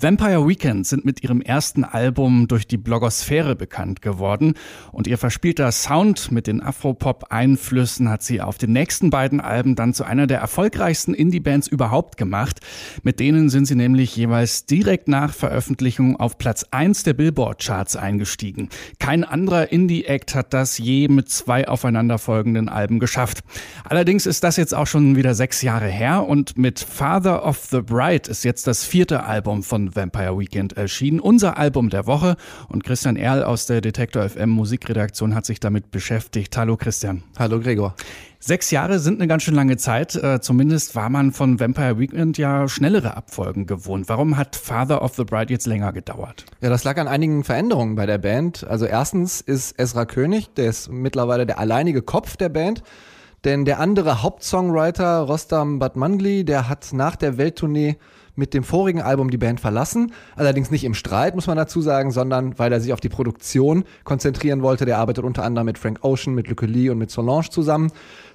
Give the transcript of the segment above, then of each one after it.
Vampire Weekend sind mit ihrem ersten Album durch die Blogosphäre bekannt geworden und ihr verspielter Sound mit den Afropop-Einflüssen hat sie auf den nächsten beiden Alben dann zu einer der erfolgreichsten Indie-Bands überhaupt gemacht. Mit denen sind sie nämlich jeweils direkt nach Veröffentlichung auf Platz 1 der Billboard-Charts eingestiegen. Kein anderer Indie-Act hat das je mit zwei aufeinanderfolgenden Alben geschafft. Allerdings ist das jetzt auch schon wieder sechs Jahre her und mit Father of the Bride ist jetzt das vierte Album von Vampire Weekend erschienen. Unser Album der Woche. Und Christian Erl aus der Detektor FM Musikredaktion hat sich damit beschäftigt. Hallo Christian. Hallo Gregor. Sechs Jahre sind eine ganz schön lange Zeit. Äh, zumindest war man von Vampire Weekend ja schnellere Abfolgen gewohnt. Warum hat Father of the Bride jetzt länger gedauert? Ja, das lag an einigen Veränderungen bei der Band. Also erstens ist Ezra König, der ist mittlerweile der alleinige Kopf der Band. Denn der andere Hauptsongwriter, Rostam Batmangli, der hat nach der Welttournee mit dem vorigen Album die Band verlassen. Allerdings nicht im Streit, muss man dazu sagen, sondern weil er sich auf die Produktion konzentrieren wollte. Der arbeitet unter anderem mit Frank Ocean, mit Luke Lee und mit Solange zusammen.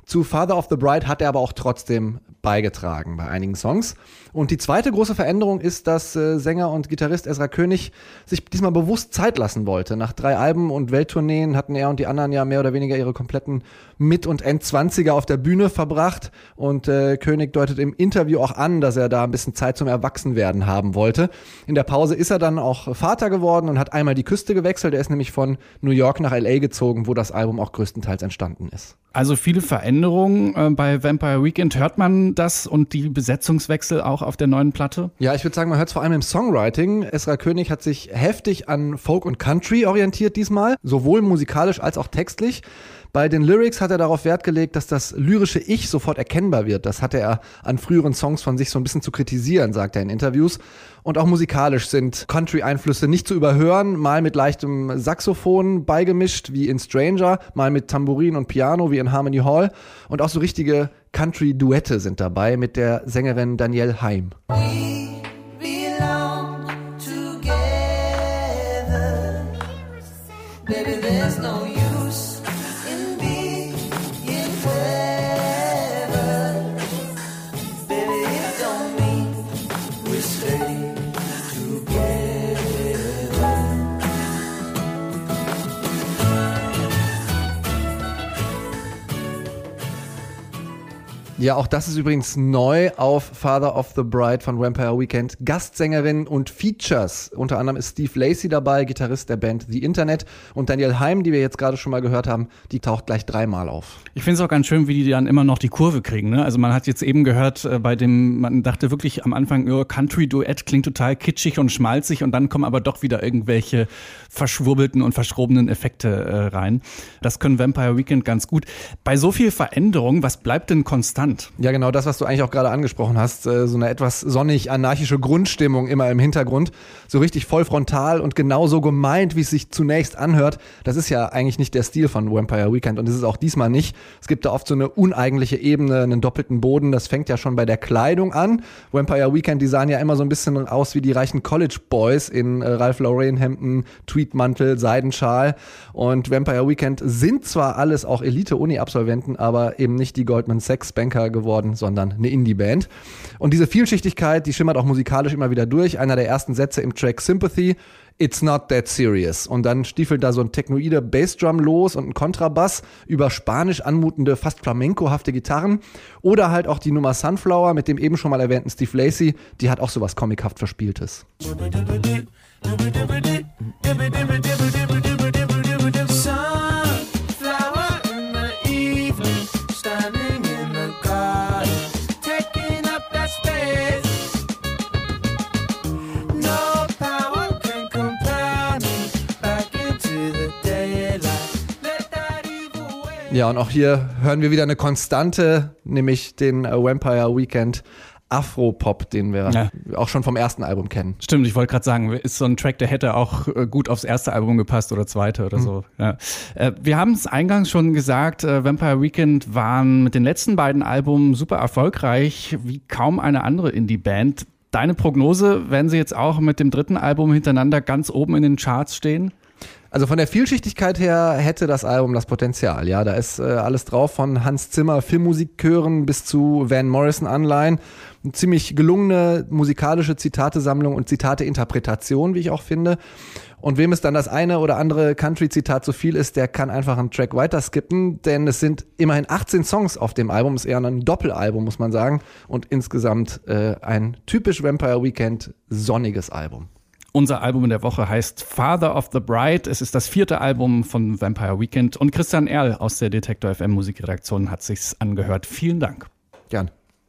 Zu Father of the Bride hat er aber auch trotzdem beigetragen bei einigen Songs. Und die zweite große Veränderung ist, dass äh, Sänger und Gitarrist Ezra König sich diesmal bewusst Zeit lassen wollte. Nach drei Alben und Welttourneen hatten er und die anderen ja mehr oder weniger ihre kompletten Mit- und Endzwanziger auf der Bühne verbracht. Und äh, König deutet im Interview auch an, dass er da ein bisschen Zeit zum Erwachsenwerden haben wollte. In der Pause ist er dann auch Vater geworden und hat einmal die Küste gewechselt. Er ist nämlich von New York nach LA gezogen, wo das Album auch größtenteils entstanden ist. Also viele Veränderungen äh, bei Vampire Weekend. Hört man das und die Besetzungswechsel auch auf der neuen Platte? Ja, ich würde sagen, man hört es vor allem im Songwriting. Esra König hat sich heftig an Folk und Country orientiert diesmal, sowohl musikalisch als auch textlich. Bei den Lyrics hat er darauf Wert gelegt, dass das lyrische Ich sofort erkennbar wird. Das hatte er an früheren Songs von sich so ein bisschen zu kritisieren, sagt er in Interviews. Und auch musikalisch sind Country-Einflüsse nicht zu überhören, mal mit leichtem Saxophon beigemischt, wie in Stranger, mal mit Tambourin und Piano, wie in Harmony Hall. Und auch so richtige Country-Duette sind dabei mit der Sängerin Danielle Heim. Baby, there's no Ja, auch das ist übrigens neu auf Father of the Bride von Vampire Weekend. Gastsängerin und Features. Unter anderem ist Steve Lacey dabei, Gitarrist der Band The Internet. Und Daniel Heim, die wir jetzt gerade schon mal gehört haben, die taucht gleich dreimal auf. Ich finde es auch ganz schön, wie die dann immer noch die Kurve kriegen. Ne? Also man hat jetzt eben gehört, äh, bei dem, man dachte wirklich am Anfang, oh, Country-Duett klingt total kitschig und schmalzig und dann kommen aber doch wieder irgendwelche verschwurbelten und verschrobenen Effekte äh, rein. Das können Vampire Weekend ganz gut. Bei so viel Veränderung, was bleibt denn konstant? Hand. Ja, genau das, was du eigentlich auch gerade angesprochen hast. Äh, so eine etwas sonnig-anarchische Grundstimmung immer im Hintergrund. So richtig voll frontal und genau so gemeint, wie es sich zunächst anhört. Das ist ja eigentlich nicht der Stil von Vampire Weekend und ist es auch diesmal nicht. Es gibt da oft so eine uneigentliche Ebene, einen doppelten Boden. Das fängt ja schon bei der Kleidung an. Vampire Weekend, die sahen ja immer so ein bisschen aus wie die reichen College Boys in äh, Ralph Lauren Hemden, Tweetmantel, Seidenschal. Und Vampire Weekend sind zwar alles auch Elite-Uni-Absolventen, aber eben nicht die Goldman Sachs Banker geworden, sondern eine Indie-Band. Und diese Vielschichtigkeit, die schimmert auch musikalisch immer wieder durch. Einer der ersten Sätze im Track Sympathy, It's not that serious. Und dann stiefelt da so ein technoider Bassdrum los und ein Kontrabass über spanisch anmutende, fast flamencohafte Gitarren. Oder halt auch die Nummer Sunflower mit dem eben schon mal erwähnten Steve Lacey, die hat auch sowas comichaft Verspieltes. Ja, und auch hier hören wir wieder eine Konstante, nämlich den äh, Vampire Weekend. Afro-Pop, den wir ja. auch schon vom ersten Album kennen. Stimmt, ich wollte gerade sagen, ist so ein Track, der hätte auch äh, gut aufs erste Album gepasst oder zweite oder mhm. so. Ja. Äh, wir haben es eingangs schon gesagt, Vampire Weekend waren mit den letzten beiden Alben super erfolgreich, wie kaum eine andere Indie-Band. Deine Prognose, werden sie jetzt auch mit dem dritten Album hintereinander ganz oben in den Charts stehen? Also von der Vielschichtigkeit her hätte das Album das Potenzial. Ja, da ist äh, alles drauf von Hans Zimmer Filmmusikchören bis zu Van Morrison Anleihen. Eine ziemlich gelungene musikalische Zitatesammlung und Zitate-Interpretation, wie ich auch finde. Und wem es dann das eine oder andere Country-Zitat zu viel ist, der kann einfach einen Track weiter skippen, denn es sind immerhin 18 Songs auf dem Album, ist eher ein Doppelalbum, muss man sagen. Und insgesamt äh, ein typisch Vampire Weekend sonniges Album. Unser Album in der Woche heißt Father of the Bride. Es ist das vierte Album von Vampire Weekend und Christian Erl aus der Detektor FM Musikredaktion hat sich's angehört. Vielen Dank. Gern.